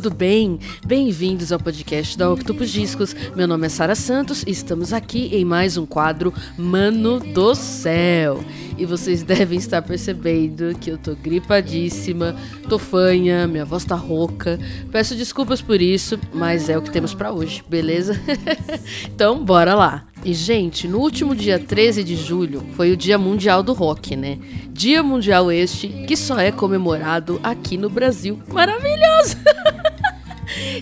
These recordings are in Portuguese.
tudo bem? Bem-vindos ao podcast da Octopus Discos. Meu nome é Sara Santos e estamos aqui em mais um quadro Mano do Céu. E vocês devem estar percebendo que eu tô gripadíssima, tô fanha, minha voz tá rouca. Peço desculpas por isso, mas é o que temos pra hoje, beleza? então, bora lá. E, gente, no último dia 13 de julho foi o Dia Mundial do Rock, né? Dia Mundial este que só é comemorado aqui no Brasil. Maravilhoso!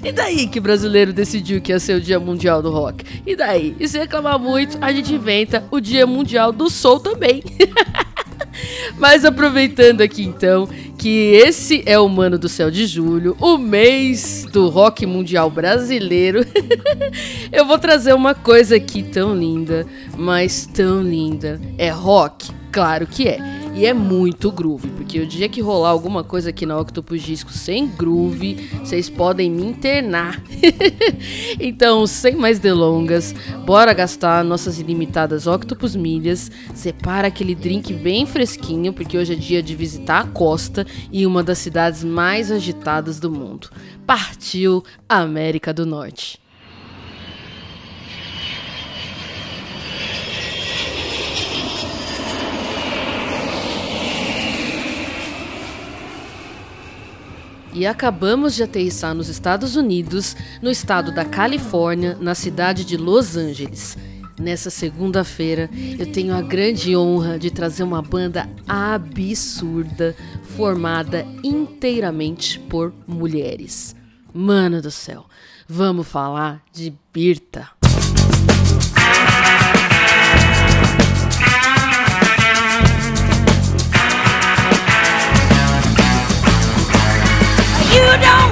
E daí que brasileiro decidiu que ia ser o Dia Mundial do Rock? E daí? E se reclamar muito, a gente inventa o Dia Mundial do Soul também. Mas aproveitando aqui então que esse é o Mano do Céu de Julho, o mês do rock mundial brasileiro, eu vou trazer uma coisa aqui tão linda, mas tão linda. É rock? Claro que é. E é muito groove, porque o dia que rolar alguma coisa aqui na Octopus Disco sem groove, vocês podem me internar. então, sem mais delongas, bora gastar nossas ilimitadas Octopus milhas. Separa aquele drink bem fresquinho, porque hoje é dia de visitar a costa e uma das cidades mais agitadas do mundo. Partiu América do Norte. E acabamos de aterrissar nos Estados Unidos, no estado da Califórnia, na cidade de Los Angeles. Nessa segunda-feira, eu tenho a grande honra de trazer uma banda absurda, formada inteiramente por mulheres. Mano do céu, vamos falar de Birta. You don't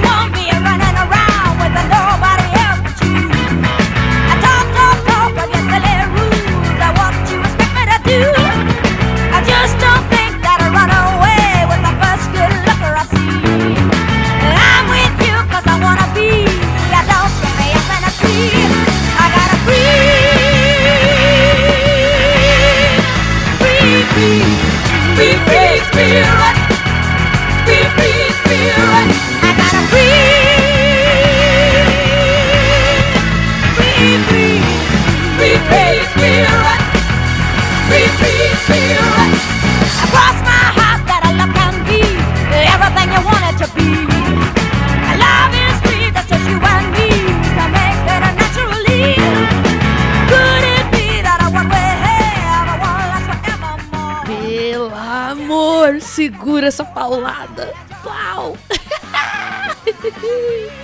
segura essa paulada. Plau!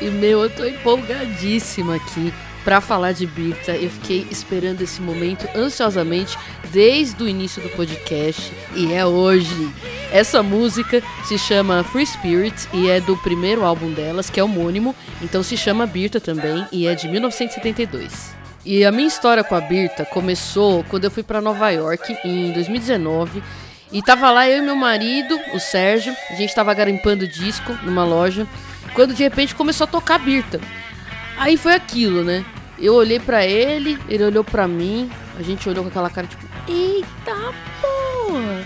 e meu, eu tô empolgadíssima aqui pra falar de Birta. Eu fiquei esperando esse momento ansiosamente desde o início do podcast e é hoje. Essa música se chama Free Spirit e é do primeiro álbum delas, que é homônimo, então se chama Birta também e é de 1972. E a minha história com a Birta começou quando eu fui pra Nova York em 2019 e tava lá eu e meu marido, o Sérgio, a gente tava garimpando disco numa loja, quando de repente começou a tocar Birta. Aí foi aquilo, né? Eu olhei pra ele, ele olhou pra mim, a gente olhou com aquela cara tipo, eita porra!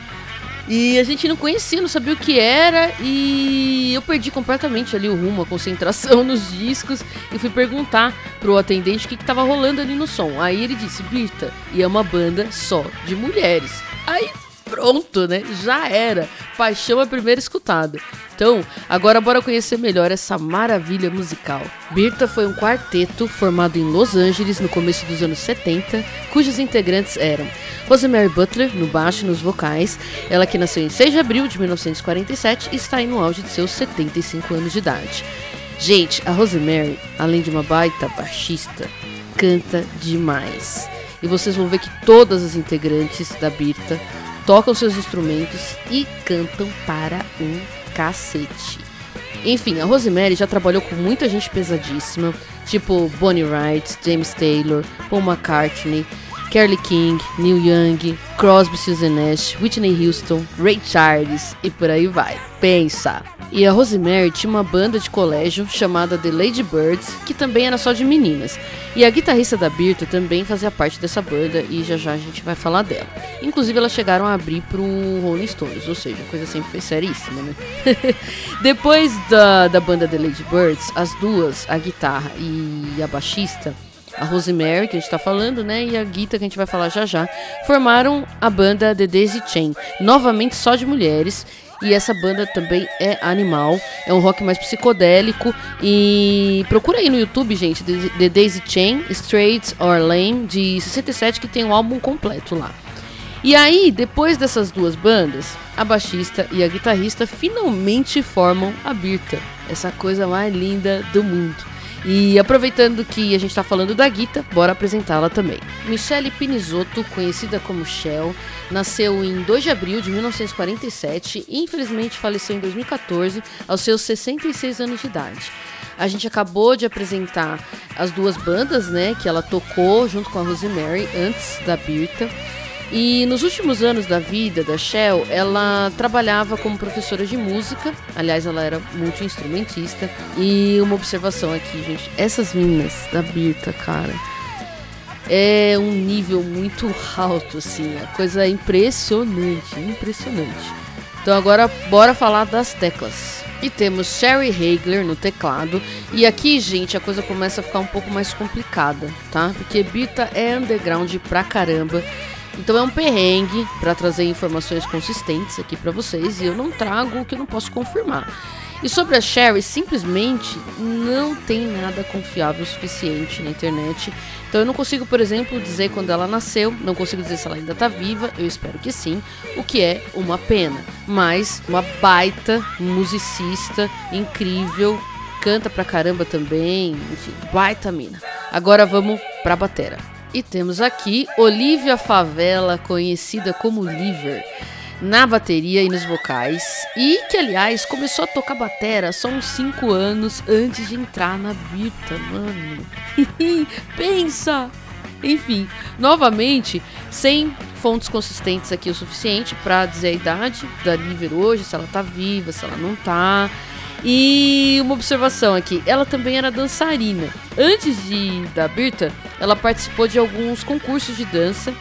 E a gente não conhecia, não sabia o que era e eu perdi completamente ali o rumo, a concentração nos discos e fui perguntar pro atendente o que, que tava rolando ali no som. Aí ele disse, Birta, e é uma banda só de mulheres. Aí pronto, né? Já era. Paixão à primeira escutada. Então, agora bora conhecer melhor essa maravilha musical. Birta foi um quarteto formado em Los Angeles no começo dos anos 70, cujos integrantes eram Rosemary Butler no baixo e nos vocais, ela que nasceu em 6 de abril de 1947 e está aí no auge de seus 75 anos de idade. Gente, a Rosemary, além de uma baita baixista, canta demais. E vocês vão ver que todas as integrantes da Birta tocam seus instrumentos e cantam para um cacete. Enfim, a Rosemary já trabalhou com muita gente pesadíssima, tipo Bonnie Wright, James Taylor, Paul McCartney, Carly King, Neil Young, Crosby, Stills Nash, Whitney Houston, Ray Charles e por aí vai. Pensa! E a Rosemary tinha uma banda de colégio chamada The Lady Birds, que também era só de meninas. E a guitarrista da Birta também fazia parte dessa banda e já já a gente vai falar dela. Inclusive elas chegaram a abrir pro Rolling Stones, ou seja, a coisa sempre foi seríssima, né? Depois da, da banda The Lady Birds, as duas, a guitarra e a baixista, a Rosemary, que a gente tá falando, né, e a Guita, que a gente vai falar já já, formaram a banda The Daisy Chain, novamente só de mulheres, e essa banda também é animal, é um rock mais psicodélico, e procura aí no YouTube, gente, The, Daisy Chain, Straight or Lame, de 67, que tem um álbum completo lá. E aí, depois dessas duas bandas, a baixista e a guitarrista finalmente formam a Birta, essa coisa mais linda do mundo. E aproveitando que a gente está falando da Guita, bora apresentá-la também. Michelle Pinizotto, conhecida como Shell, nasceu em 2 de abril de 1947 e infelizmente faleceu em 2014 aos seus 66 anos de idade. A gente acabou de apresentar as duas bandas, né, que ela tocou junto com a Rosemary antes da Birta. E nos últimos anos da vida da Shell, ela trabalhava como professora de música. Aliás, ela era multi-instrumentista. E uma observação aqui, gente: essas meninas da Birta, cara, é um nível muito alto, assim. A coisa é impressionante, impressionante. Então, agora, bora falar das teclas. E temos Sherry Hagler no teclado. E aqui, gente, a coisa começa a ficar um pouco mais complicada, tá? Porque Birta é underground pra caramba. Então é um perrengue para trazer informações consistentes aqui para vocês e eu não trago o que eu não posso confirmar. E sobre a Sherry, simplesmente não tem nada confiável o suficiente na internet. Então eu não consigo, por exemplo, dizer quando ela nasceu, não consigo dizer se ela ainda tá viva, eu espero que sim, o que é uma pena. Mas uma baita musicista, incrível, canta pra caramba também, enfim, baita mina. Agora vamos pra batera. E temos aqui Olivia Favela, conhecida como Liver, na bateria e nos vocais. E que, aliás, começou a tocar batera só uns 5 anos antes de entrar na Birta, mano. Pensa! Enfim, novamente, sem fontes consistentes aqui o suficiente para dizer a idade da Liver hoje, se ela tá viva, se ela não tá. E uma observação aqui, ela também era dançarina. Antes de da Birta, ela participou de alguns concursos de dança.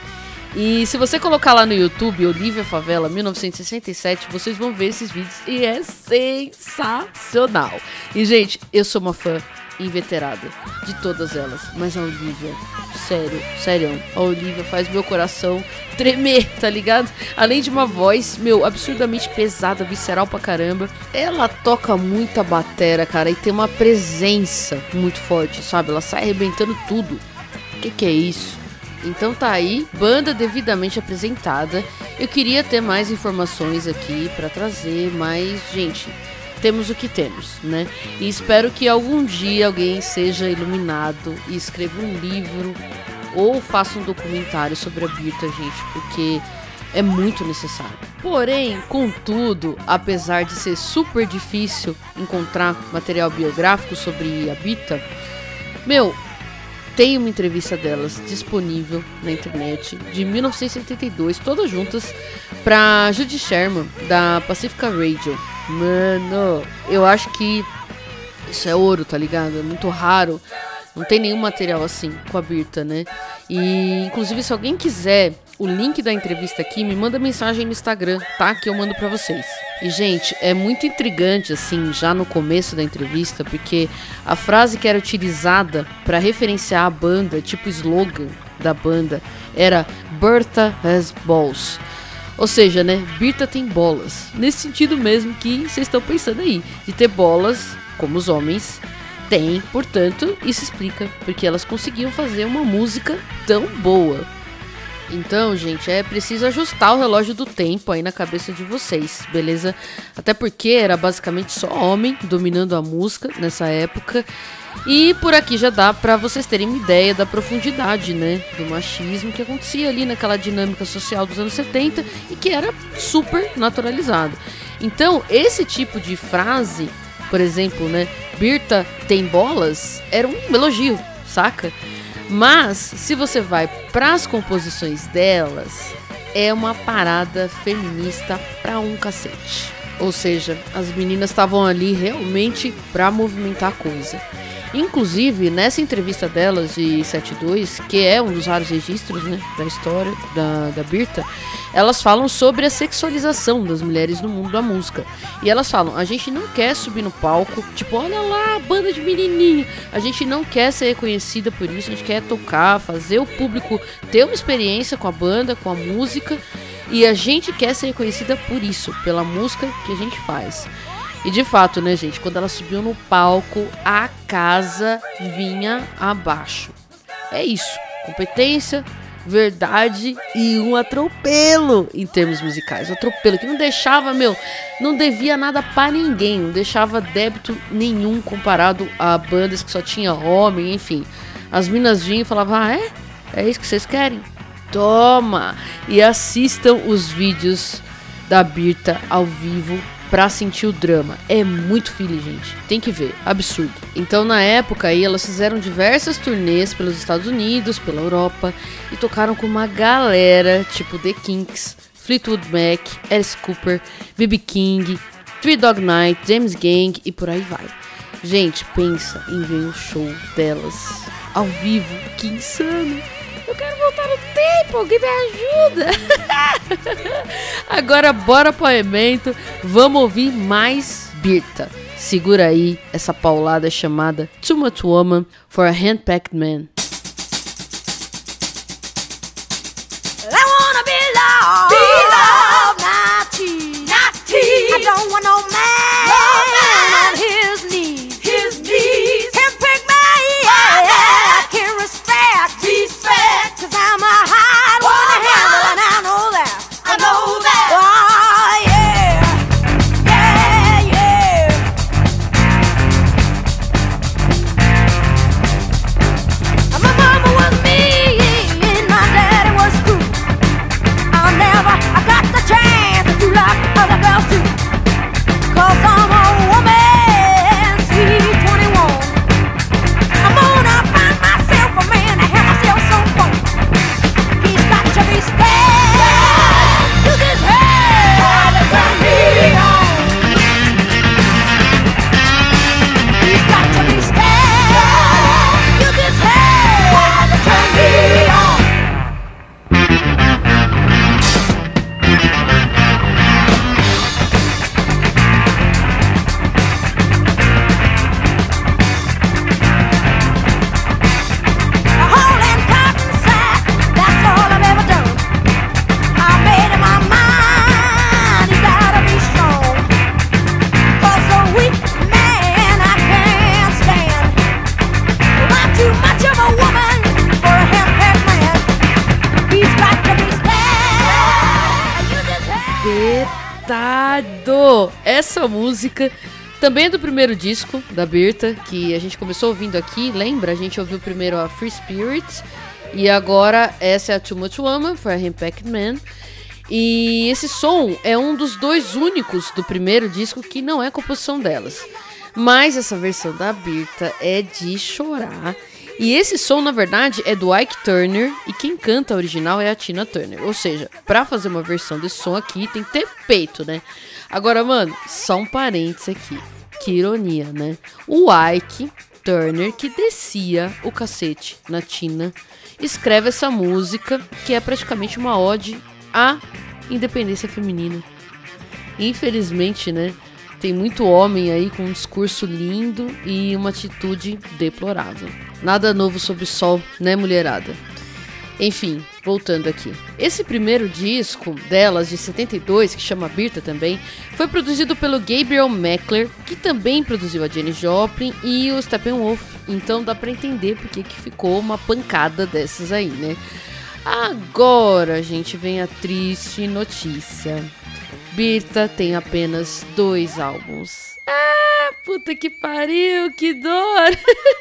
E se você colocar lá no YouTube Olivia Favela 1967, vocês vão ver esses vídeos e é sensacional. E gente, eu sou uma fã inveterada de todas elas, mas a Olivia, sério, sério, a Olivia faz meu coração tremer, tá ligado? Além de uma voz, meu, absurdamente pesada, visceral pra caramba, ela toca muita batera, cara, e tem uma presença muito forte, sabe? Ela sai arrebentando tudo. Que, que é isso? Então tá aí, banda devidamente apresentada. Eu queria ter mais informações aqui para trazer, mas, gente, temos o que temos, né? E espero que algum dia alguém seja iluminado e escreva um livro ou faça um documentário sobre a Birta, gente, porque é muito necessário. Porém, contudo, apesar de ser super difícil encontrar material biográfico sobre a Birta, meu, tem uma entrevista delas disponível na internet de 1972, todas juntas, pra Judy Sherman, da Pacifica Radio. Mano, eu acho que isso é ouro, tá ligado? É muito raro. Não tem nenhum material assim com a Birta, né? E inclusive se alguém quiser o link da entrevista aqui, me manda mensagem no Instagram, tá? Que eu mando para vocês. E gente, é muito intrigante assim, já no começo da entrevista, porque a frase que era utilizada para referenciar a banda, tipo slogan da banda, era Bertha has balls. Ou seja, né, Birta tem bolas. Nesse sentido mesmo que vocês estão pensando aí, de ter bolas, como os homens têm, portanto, isso explica porque elas conseguiam fazer uma música tão boa. Então, gente, é preciso ajustar o relógio do tempo aí na cabeça de vocês, beleza? Até porque era basicamente só homem dominando a música nessa época. E por aqui já dá para vocês terem uma ideia da profundidade, né, do machismo que acontecia ali naquela dinâmica social dos anos 70 e que era super naturalizado. Então, esse tipo de frase, por exemplo, né, Birta tem bolas, era um elogio, saca? Mas, se você vai pras composições delas, é uma parada feminista pra um cacete. Ou seja, as meninas estavam ali realmente pra movimentar a coisa. Inclusive, nessa entrevista delas de 72, que é um dos raros registros né, da história da, da Birta, elas falam sobre a sexualização das mulheres no mundo da música. E elas falam: a gente não quer subir no palco, tipo, olha lá, banda de menininha. A gente não quer ser reconhecida por isso, a gente quer tocar, fazer o público ter uma experiência com a banda, com a música. E a gente quer ser reconhecida por isso, pela música que a gente faz. E de fato, né, gente, quando ela subiu no palco, a casa vinha abaixo. É isso. Competência, verdade e um atropelo em termos musicais. Um atropelo que não deixava, meu, não devia nada pra ninguém, não deixava débito nenhum comparado a bandas que só tinha homem, enfim. As minas vinham e falavam: "Ah, é? É isso que vocês querem? Toma!" E assistam os vídeos da Birta ao vivo pra sentir o drama. É muito filho, gente. Tem que ver. Absurdo. Então, na época aí, elas fizeram diversas turnês pelos Estados Unidos, pela Europa e tocaram com uma galera, tipo The Kinks, Fleetwood Mac, Alice Cooper, B.B. King, Three Dog Night, James Gang e por aí vai. Gente, pensa em ver o show delas ao vivo. Que insano! Eu quero voltar no tempo, alguém me ajuda! Agora bora pro evento, vamos ouvir mais Birta. Segura aí essa paulada chamada Too Much Woman for a Handpacked Man. Petado! Essa música também é do primeiro disco da Birta, que a gente começou ouvindo aqui. Lembra? A gente ouviu primeiro a Free Spirit e agora essa é a Too Much Woman for a Impact Man. E esse som é um dos dois únicos do primeiro disco que não é composição delas. Mas essa versão da Birta é de chorar. E esse som, na verdade, é do Ike Turner e quem canta a original é a Tina Turner. Ou seja, pra fazer uma versão desse som aqui tem que ter peito, né? Agora, mano, só um parênteses aqui. Que ironia, né? O Ike Turner, que descia o cacete na Tina, escreve essa música que é praticamente uma ode à independência feminina. Infelizmente, né? Tem muito homem aí com um discurso lindo e uma atitude deplorável. Nada novo sob o sol, né, mulherada? Enfim, voltando aqui. Esse primeiro disco delas, de 72, que chama Birta também, foi produzido pelo Gabriel Meckler, que também produziu a Jenny Joplin e o Steppenwolf. Então dá pra entender porque que ficou uma pancada dessas aí, né? Agora, gente, vem a triste notícia. Birta tem apenas dois álbuns. Ah, puta que pariu, que dor!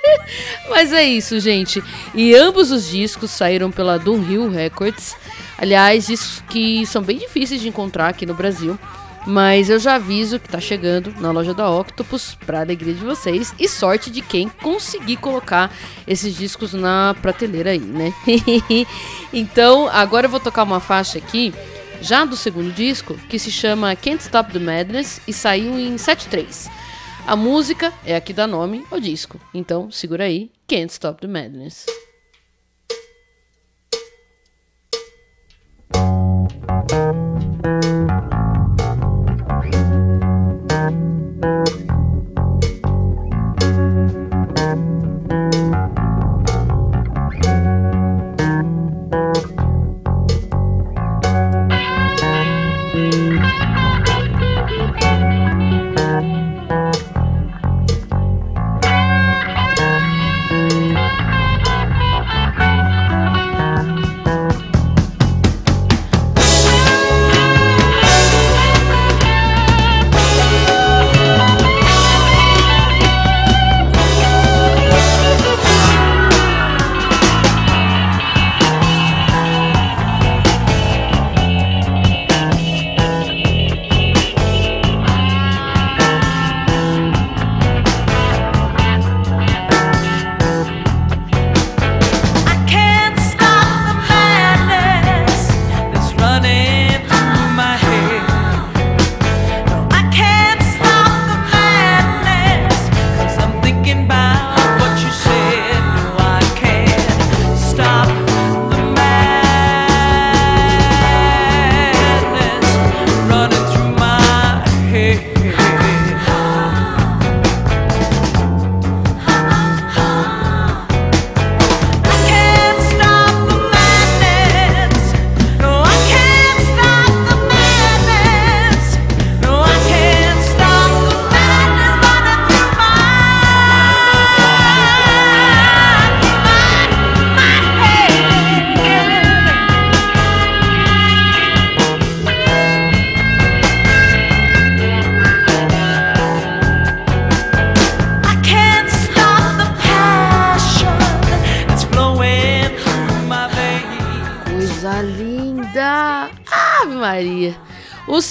Mas é isso, gente. E ambos os discos saíram pela Dunhill Records. Aliás, discos que são bem difíceis de encontrar aqui no Brasil. Mas eu já aviso que tá chegando na loja da Octopus pra alegria de vocês e sorte de quem conseguir colocar esses discos na prateleira aí, né? então, agora eu vou tocar uma faixa aqui, já do segundo disco, que se chama Can't Stop the Madness e saiu em 7.3. A música é aqui dá nome ao disco. Então, segura aí, Can't Stop the Madness.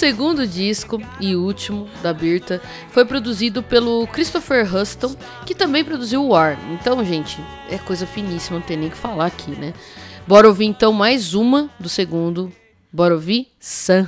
Segundo disco e último da Birta foi produzido pelo Christopher Huston, que também produziu War. Então, gente, é coisa finíssima, não tem nem o que falar aqui, né? Bora ouvir então mais uma do segundo. Bora ouvir Sun.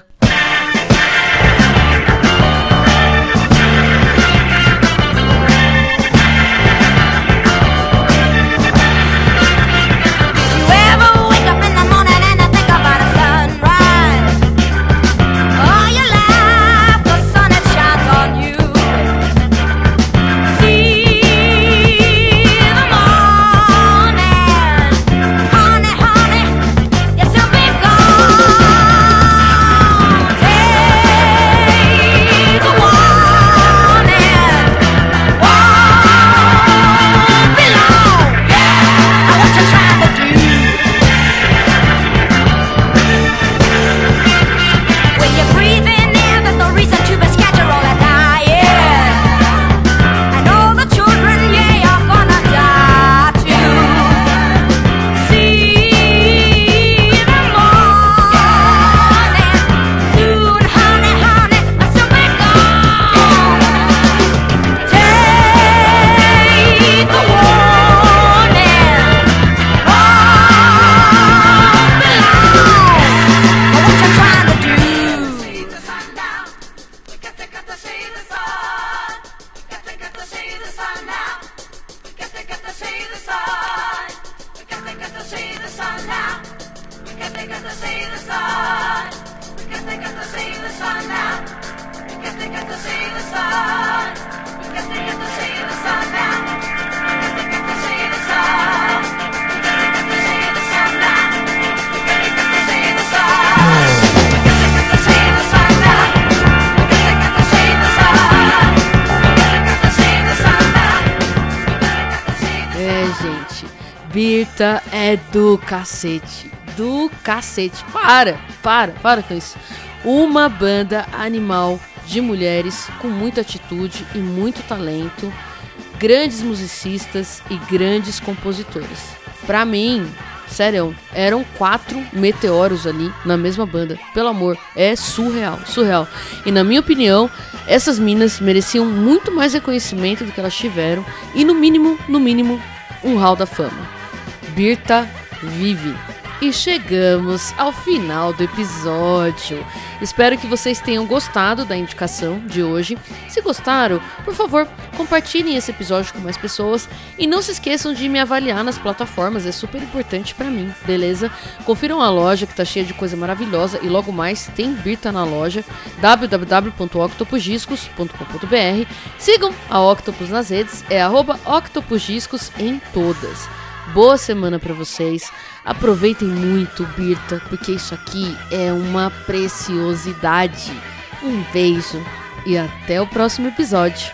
Birta é do cacete. Do cacete. Para, para, para com isso. Uma banda animal de mulheres com muita atitude e muito talento, grandes musicistas e grandes compositores. Pra mim, Sério, eram quatro meteoros ali na mesma banda. Pelo amor, é surreal, surreal. E na minha opinião, essas minas mereciam muito mais reconhecimento do que elas tiveram. E no mínimo, no mínimo, um hall da fama. Birta vive. E chegamos ao final do episódio. Espero que vocês tenham gostado da indicação de hoje. Se gostaram, por favor, compartilhem esse episódio com mais pessoas e não se esqueçam de me avaliar nas plataformas, é super importante pra mim, beleza? Confiram a loja que tá cheia de coisa maravilhosa e logo mais tem Birta na loja www.octopusdiscos.com.br. Sigam a Octopus nas redes, é octopusdiscos em todas. Boa semana pra vocês. Aproveitem muito, Birta, porque isso aqui é uma preciosidade. Um beijo e até o próximo episódio.